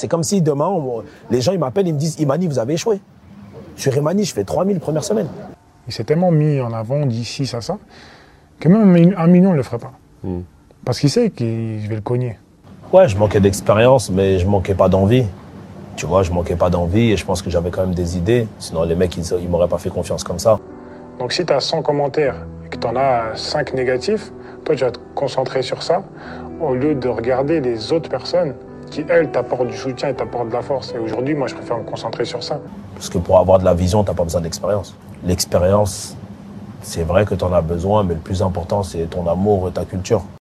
C'est comme si demain, on- les gens ils m'appellent, ils me disent Imani, vous avez échoué. Sur Imani, je fais 3000 première semaine. Il s'est tellement mis en avant, dit ci, ça, ça, que même un mi- un million, il ne le ferait pas. Mm. Parce qu'il sait que je vais le cogner. Ouais, je manquais d'expérience, mais je manquais pas d'envie. Tu vois, je manquais pas d'envie et je pense que j'avais quand même des idées. Sinon, les mecs, ils, ils m'auraient pas fait confiance comme ça. Donc si tu as 100 commentaires et que tu en as 5 négatifs, toi tu vas te concentrer sur ça au lieu de regarder les autres personnes qui, elles, t'apportent du soutien et t'apportent de la force. Et aujourd'hui, moi, je préfère me concentrer sur ça. Parce que pour avoir de la vision, t'as pas besoin d'expérience. L'expérience, c'est vrai que tu en as besoin, mais le plus important, c'est ton amour et ta culture.